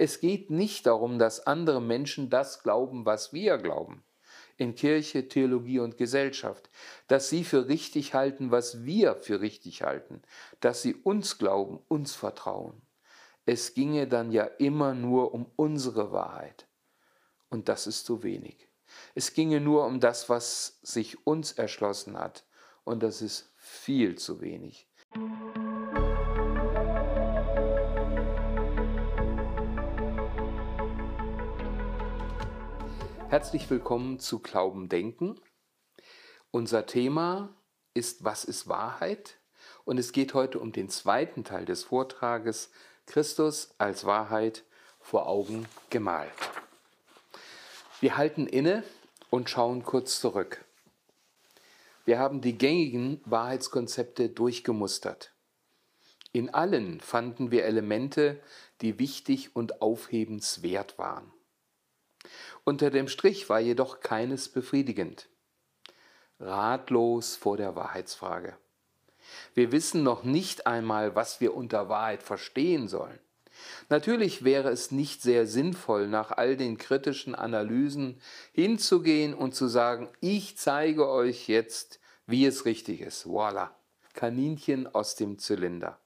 Es geht nicht darum, dass andere Menschen das glauben, was wir glauben. In Kirche, Theologie und Gesellschaft. Dass sie für richtig halten, was wir für richtig halten. Dass sie uns glauben, uns vertrauen. Es ginge dann ja immer nur um unsere Wahrheit. Und das ist zu wenig. Es ginge nur um das, was sich uns erschlossen hat. Und das ist viel zu wenig. Herzlich willkommen zu Glauben Denken. Unser Thema ist Was ist Wahrheit? Und es geht heute um den zweiten Teil des Vortrages Christus als Wahrheit vor Augen gemalt. Wir halten inne und schauen kurz zurück. Wir haben die gängigen Wahrheitskonzepte durchgemustert. In allen fanden wir Elemente, die wichtig und aufhebenswert waren. Unter dem Strich war jedoch keines befriedigend. Ratlos vor der Wahrheitsfrage. Wir wissen noch nicht einmal, was wir unter Wahrheit verstehen sollen. Natürlich wäre es nicht sehr sinnvoll, nach all den kritischen Analysen hinzugehen und zu sagen, ich zeige euch jetzt, wie es richtig ist. Voila, Kaninchen aus dem Zylinder.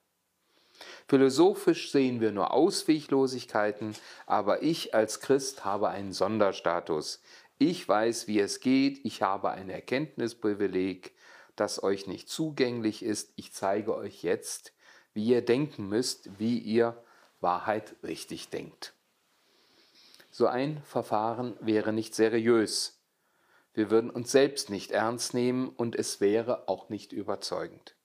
Philosophisch sehen wir nur Ausweglosigkeiten, aber ich als Christ habe einen Sonderstatus. Ich weiß, wie es geht, ich habe ein Erkenntnisprivileg, das euch nicht zugänglich ist. Ich zeige euch jetzt, wie ihr denken müsst, wie ihr Wahrheit richtig denkt. So ein Verfahren wäre nicht seriös. Wir würden uns selbst nicht ernst nehmen und es wäre auch nicht überzeugend.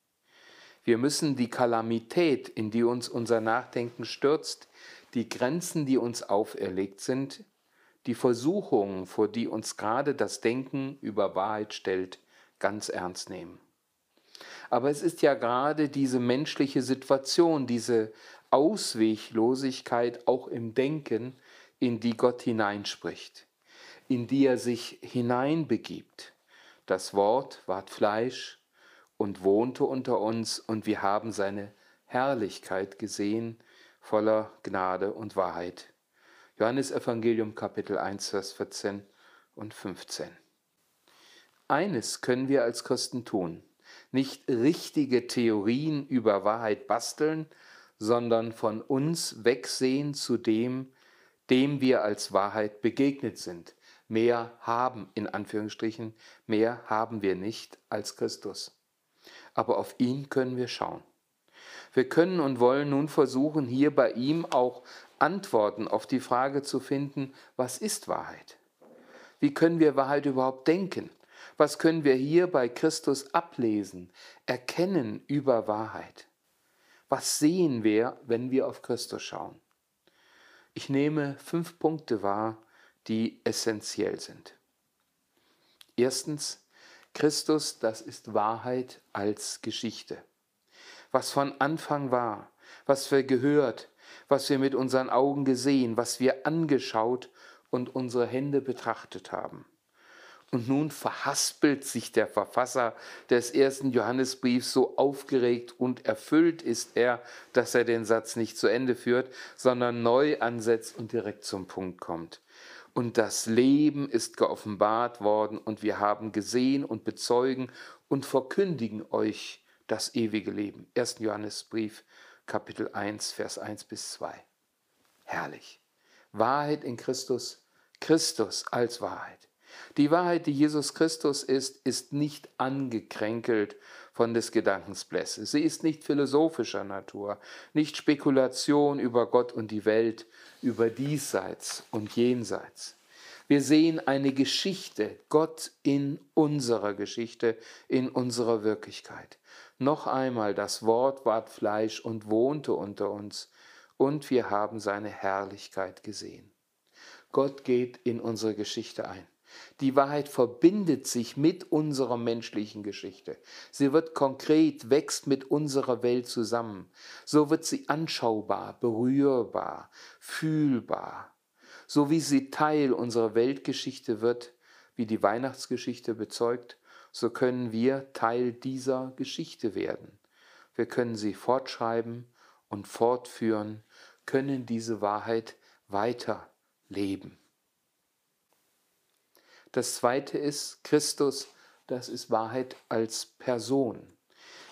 Wir müssen die Kalamität, in die uns unser Nachdenken stürzt, die Grenzen, die uns auferlegt sind, die Versuchungen, vor die uns gerade das Denken über Wahrheit stellt, ganz ernst nehmen. Aber es ist ja gerade diese menschliche Situation, diese Ausweglosigkeit auch im Denken, in die Gott hineinspricht, in die er sich hineinbegibt. Das Wort ward Fleisch und wohnte unter uns, und wir haben seine Herrlichkeit gesehen, voller Gnade und Wahrheit. Johannes Evangelium Kapitel 1, Vers 14 und 15. Eines können wir als Christen tun, nicht richtige Theorien über Wahrheit basteln, sondern von uns wegsehen zu dem, dem wir als Wahrheit begegnet sind. Mehr haben, in Anführungsstrichen, mehr haben wir nicht als Christus aber auf ihn können wir schauen. Wir können und wollen nun versuchen, hier bei ihm auch Antworten auf die Frage zu finden, was ist Wahrheit? Wie können wir Wahrheit überhaupt denken? Was können wir hier bei Christus ablesen, erkennen über Wahrheit? Was sehen wir, wenn wir auf Christus schauen? Ich nehme fünf Punkte wahr, die essentiell sind. Erstens, Christus, das ist Wahrheit als Geschichte. Was von Anfang war, was wir gehört, was wir mit unseren Augen gesehen, was wir angeschaut und unsere Hände betrachtet haben. Und nun verhaspelt sich der Verfasser des ersten Johannesbriefs so aufgeregt und erfüllt ist er, dass er den Satz nicht zu Ende führt, sondern neu ansetzt und direkt zum Punkt kommt und das Leben ist geoffenbart worden und wir haben gesehen und bezeugen und verkündigen euch das ewige Leben. 1. Johannesbrief, Kapitel 1, Vers 1 bis 2. Herrlich. Wahrheit in Christus, Christus als Wahrheit. Die Wahrheit, die Jesus Christus ist, ist nicht angekränkelt von des Gedankens Blässe. Sie ist nicht philosophischer Natur, nicht Spekulation über Gott und die Welt, über diesseits und jenseits. Wir sehen eine Geschichte, Gott in unserer Geschichte, in unserer Wirklichkeit. Noch einmal, das Wort ward Fleisch und wohnte unter uns, und wir haben seine Herrlichkeit gesehen. Gott geht in unsere Geschichte ein. Die Wahrheit verbindet sich mit unserer menschlichen Geschichte. Sie wird konkret, wächst mit unserer Welt zusammen. So wird sie anschaubar, berührbar, fühlbar. So wie sie Teil unserer Weltgeschichte wird, wie die Weihnachtsgeschichte bezeugt, so können wir Teil dieser Geschichte werden. Wir können sie fortschreiben und fortführen, können diese Wahrheit weiter leben. Das zweite ist Christus, das ist Wahrheit als Person.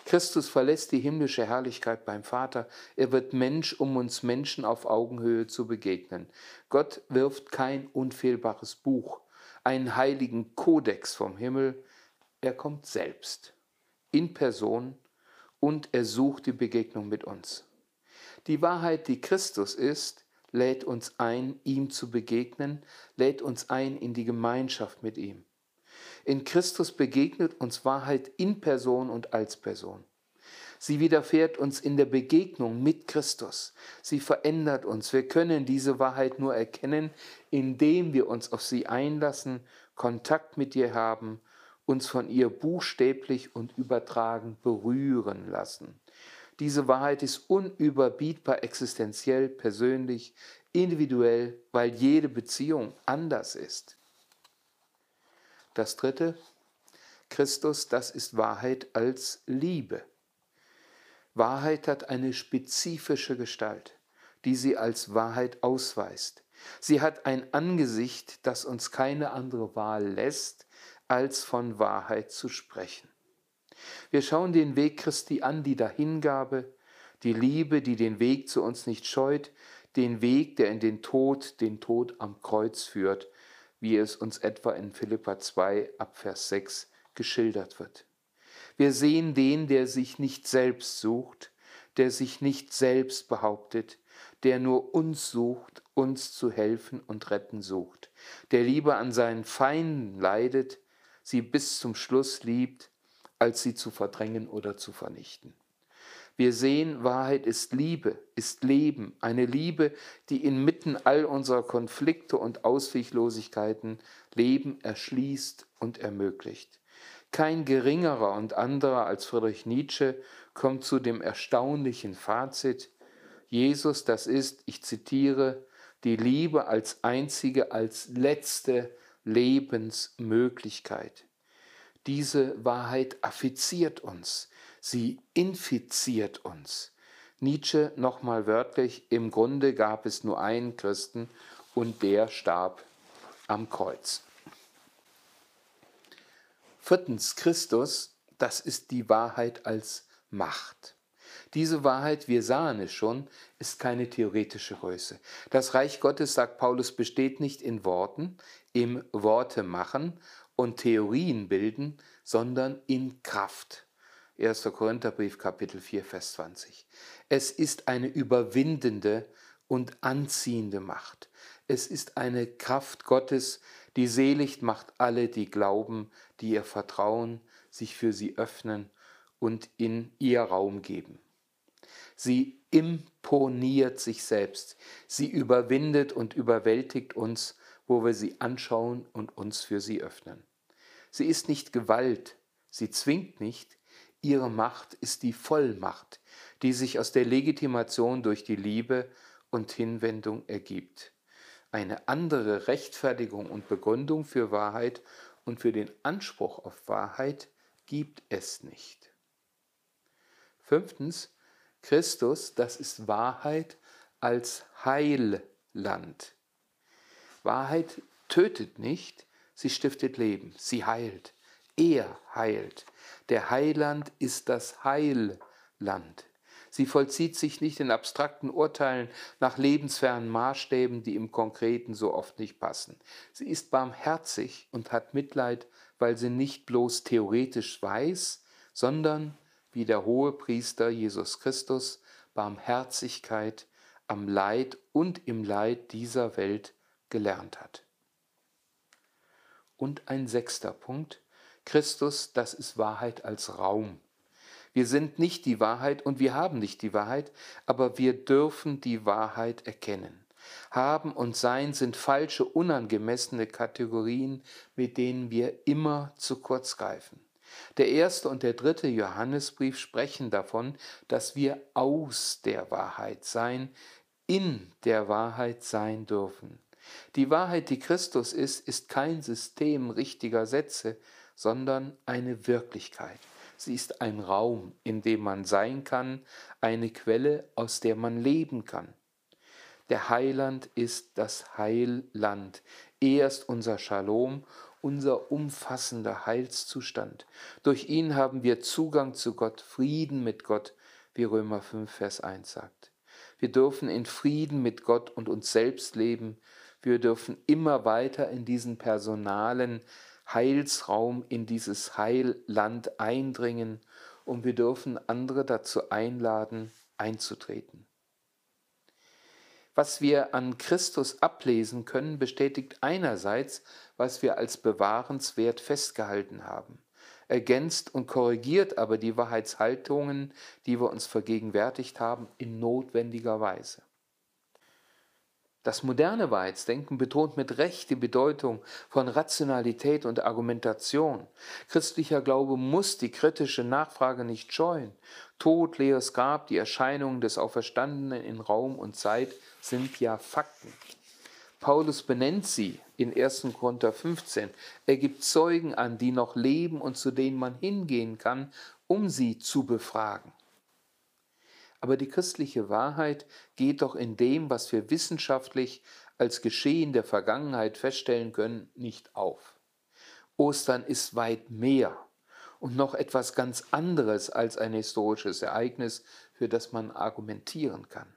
Christus verlässt die himmlische Herrlichkeit beim Vater. Er wird Mensch, um uns Menschen auf Augenhöhe zu begegnen. Gott wirft kein unfehlbares Buch, einen heiligen Kodex vom Himmel. Er kommt selbst, in Person, und er sucht die Begegnung mit uns. Die Wahrheit, die Christus ist, lädt uns ein, ihm zu begegnen, lädt uns ein in die Gemeinschaft mit ihm. In Christus begegnet uns Wahrheit in Person und als Person. Sie widerfährt uns in der Begegnung mit Christus. Sie verändert uns. Wir können diese Wahrheit nur erkennen, indem wir uns auf sie einlassen, Kontakt mit ihr haben, uns von ihr buchstäblich und übertragen berühren lassen. Diese Wahrheit ist unüberbietbar existenziell, persönlich, individuell, weil jede Beziehung anders ist. Das dritte, Christus, das ist Wahrheit als Liebe. Wahrheit hat eine spezifische Gestalt, die sie als Wahrheit ausweist. Sie hat ein Angesicht, das uns keine andere Wahl lässt, als von Wahrheit zu sprechen. Wir schauen den Weg Christi an, die Dahingabe, die Liebe, die den Weg zu uns nicht scheut, den Weg, der in den Tod, den Tod am Kreuz führt, wie es uns etwa in Philippa 2 ab Vers 6 geschildert wird. Wir sehen den, der sich nicht selbst sucht, der sich nicht selbst behauptet, der nur uns sucht, uns zu helfen und retten sucht, der lieber an seinen Feinden leidet, sie bis zum Schluss liebt, als sie zu verdrängen oder zu vernichten. Wir sehen, Wahrheit ist Liebe, ist Leben, eine Liebe, die inmitten all unserer Konflikte und Ausweglosigkeiten Leben erschließt und ermöglicht. Kein geringerer und anderer als Friedrich Nietzsche kommt zu dem erstaunlichen Fazit, Jesus, das ist, ich zitiere, die Liebe als einzige, als letzte Lebensmöglichkeit. Diese Wahrheit affiziert uns, sie infiziert uns. Nietzsche nochmal wörtlich, im Grunde gab es nur einen Christen und der starb am Kreuz. Viertens, Christus, das ist die Wahrheit als Macht. Diese Wahrheit, wir sahen es schon, ist keine theoretische Größe. Das Reich Gottes, sagt Paulus, besteht nicht in Worten, im Worte machen und Theorien bilden, sondern in Kraft. 1. Korintherbrief Kapitel 4, Vers 20. Es ist eine überwindende und anziehende Macht. Es ist eine Kraft Gottes, die selig macht alle, die glauben, die ihr vertrauen, sich für sie öffnen und in ihr Raum geben. Sie imponiert sich selbst. Sie überwindet und überwältigt uns wo wir sie anschauen und uns für sie öffnen. Sie ist nicht Gewalt, sie zwingt nicht, ihre Macht ist die Vollmacht, die sich aus der Legitimation durch die Liebe und Hinwendung ergibt. Eine andere Rechtfertigung und Begründung für Wahrheit und für den Anspruch auf Wahrheit gibt es nicht. Fünftens, Christus, das ist Wahrheit als Heilland. Wahrheit tötet nicht, sie stiftet Leben, sie heilt. Er heilt. Der Heiland ist das Heilland. Sie vollzieht sich nicht in abstrakten Urteilen nach lebensfernen Maßstäben, die im Konkreten so oft nicht passen. Sie ist barmherzig und hat Mitleid, weil sie nicht bloß theoretisch weiß, sondern, wie der hohe Priester Jesus Christus, Barmherzigkeit am Leid und im Leid dieser Welt gelernt hat. Und ein sechster Punkt, Christus, das ist Wahrheit als Raum. Wir sind nicht die Wahrheit und wir haben nicht die Wahrheit, aber wir dürfen die Wahrheit erkennen. Haben und Sein sind falsche, unangemessene Kategorien, mit denen wir immer zu kurz greifen. Der erste und der dritte Johannesbrief sprechen davon, dass wir aus der Wahrheit sein, in der Wahrheit sein dürfen. Die Wahrheit, die Christus ist, ist kein System richtiger Sätze, sondern eine Wirklichkeit. Sie ist ein Raum, in dem man sein kann, eine Quelle, aus der man leben kann. Der Heiland ist das Heilland. Er ist unser Shalom, unser umfassender Heilszustand. Durch ihn haben wir Zugang zu Gott, Frieden mit Gott, wie Römer 5, Vers 1 sagt. Wir dürfen in Frieden mit Gott und uns selbst leben. Wir dürfen immer weiter in diesen personalen Heilsraum, in dieses Heilland eindringen und wir dürfen andere dazu einladen, einzutreten. Was wir an Christus ablesen können, bestätigt einerseits, was wir als bewahrenswert festgehalten haben, ergänzt und korrigiert aber die Wahrheitshaltungen, die wir uns vergegenwärtigt haben, in notwendiger Weise. Das moderne Wahrheitsdenken betont mit Recht die Bedeutung von Rationalität und Argumentation. Christlicher Glaube muss die kritische Nachfrage nicht scheuen. Tod, leeres Grab, die Erscheinungen des Auferstandenen in Raum und Zeit sind ja Fakten. Paulus benennt sie in 1. Korinther 15. Er gibt Zeugen an, die noch leben und zu denen man hingehen kann, um sie zu befragen. Aber die christliche Wahrheit geht doch in dem, was wir wissenschaftlich als Geschehen der Vergangenheit feststellen können, nicht auf. Ostern ist weit mehr und noch etwas ganz anderes als ein historisches Ereignis, für das man argumentieren kann.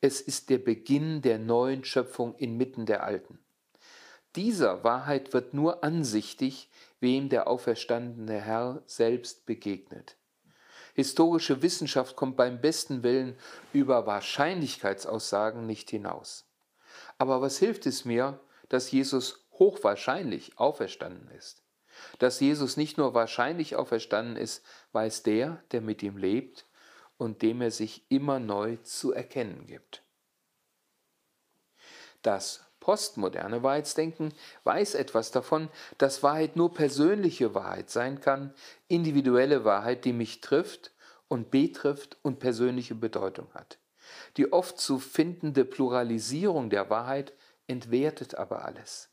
Es ist der Beginn der neuen Schöpfung inmitten der alten. Dieser Wahrheit wird nur ansichtig, wem der auferstandene Herr selbst begegnet. Historische Wissenschaft kommt beim besten Willen über Wahrscheinlichkeitsaussagen nicht hinaus. Aber was hilft es mir, dass Jesus hochwahrscheinlich auferstanden ist? Dass Jesus nicht nur wahrscheinlich auferstanden ist, weiß der, der mit ihm lebt und dem er sich immer neu zu erkennen gibt. Das postmoderne Wahrheitsdenken weiß etwas davon, dass Wahrheit nur persönliche Wahrheit sein kann, individuelle Wahrheit, die mich trifft und betrifft und persönliche Bedeutung hat. Die oft zu findende Pluralisierung der Wahrheit entwertet aber alles.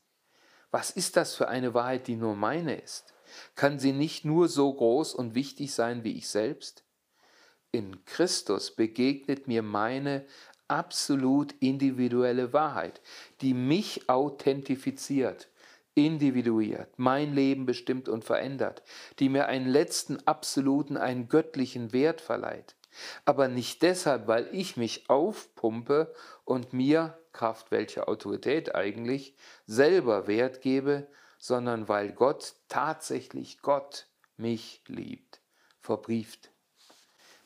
Was ist das für eine Wahrheit, die nur meine ist? Kann sie nicht nur so groß und wichtig sein wie ich selbst? In Christus begegnet mir meine absolut individuelle Wahrheit, die mich authentifiziert, individuiert, mein Leben bestimmt und verändert, die mir einen letzten absoluten, einen göttlichen Wert verleiht. Aber nicht deshalb, weil ich mich aufpumpe und mir, Kraft welcher Autorität eigentlich, selber Wert gebe, sondern weil Gott tatsächlich Gott mich liebt, verbrieft.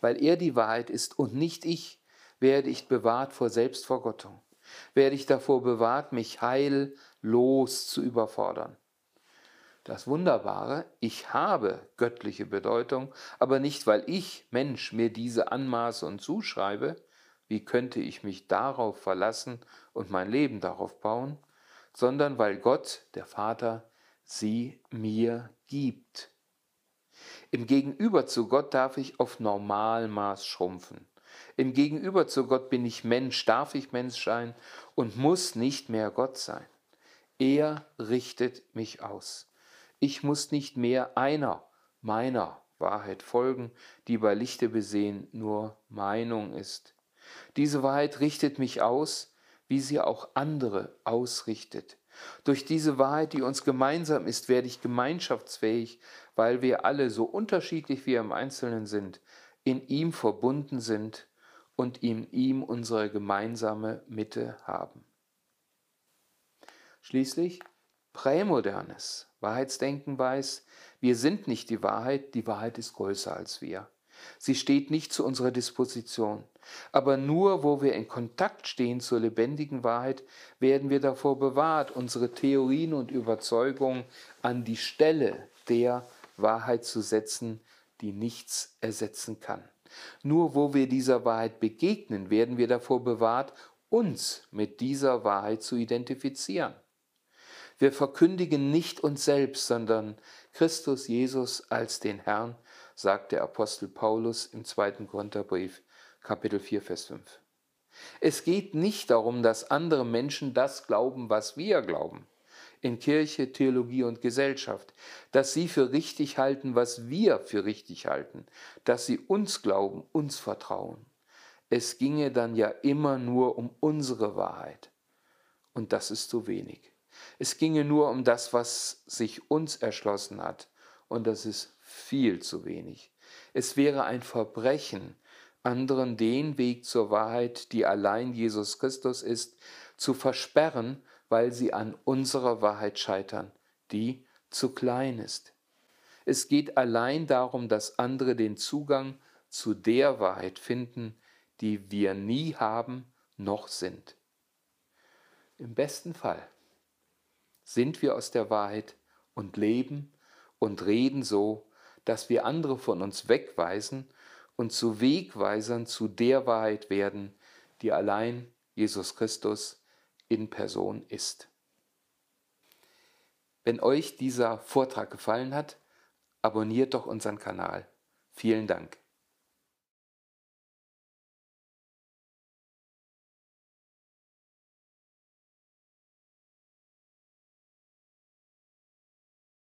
Weil er die Wahrheit ist und nicht ich, werde ich bewahrt vor Selbstvergottung, werde ich davor bewahrt, mich heillos zu überfordern. Das Wunderbare, ich habe göttliche Bedeutung, aber nicht, weil ich, Mensch, mir diese anmaße und zuschreibe, wie könnte ich mich darauf verlassen und mein Leben darauf bauen, sondern weil Gott, der Vater, sie mir gibt. Im Gegenüber zu Gott darf ich auf Normalmaß schrumpfen. Im Gegenüber zu Gott bin ich Mensch, darf ich Mensch sein und muss nicht mehr Gott sein. Er richtet mich aus. Ich muss nicht mehr einer meiner Wahrheit folgen, die bei Lichte besehen nur Meinung ist. Diese Wahrheit richtet mich aus, wie sie auch andere ausrichtet. Durch diese Wahrheit, die uns gemeinsam ist, werde ich gemeinschaftsfähig, weil wir alle, so unterschiedlich wir im Einzelnen sind, in ihm verbunden sind und in ihm unsere gemeinsame Mitte haben. Schließlich prämodernes Wahrheitsdenken weiß, wir sind nicht die Wahrheit, die Wahrheit ist größer als wir. Sie steht nicht zu unserer Disposition. Aber nur wo wir in Kontakt stehen zur lebendigen Wahrheit, werden wir davor bewahrt, unsere Theorien und Überzeugungen an die Stelle der Wahrheit zu setzen, die nichts ersetzen kann. Nur wo wir dieser Wahrheit begegnen, werden wir davor bewahrt, uns mit dieser Wahrheit zu identifizieren. Wir verkündigen nicht uns selbst, sondern Christus Jesus als den Herrn, sagt der Apostel Paulus im zweiten Korintherbrief, Kapitel 4, Vers 5. Es geht nicht darum, dass andere Menschen das glauben, was wir glauben in Kirche, Theologie und Gesellschaft, dass sie für richtig halten, was wir für richtig halten, dass sie uns glauben, uns vertrauen. es ginge dann ja immer nur um unsere Wahrheit. Und das ist zu wenig. Es ginge nur um das, was sich uns erschlossen hat. Und das ist viel zu wenig. Es wäre ein Verbrechen, anderen den Weg zur Wahrheit, die allein Jesus Christus ist, zu versperren, weil sie an unserer Wahrheit scheitern, die zu klein ist. Es geht allein darum, dass andere den Zugang zu der Wahrheit finden, die wir nie haben noch sind. Im besten Fall sind wir aus der Wahrheit und leben und reden so, dass wir andere von uns wegweisen und zu Wegweisern zu der Wahrheit werden, die allein Jesus Christus in Person ist. Wenn euch dieser Vortrag gefallen hat, abonniert doch unseren Kanal. Vielen Dank.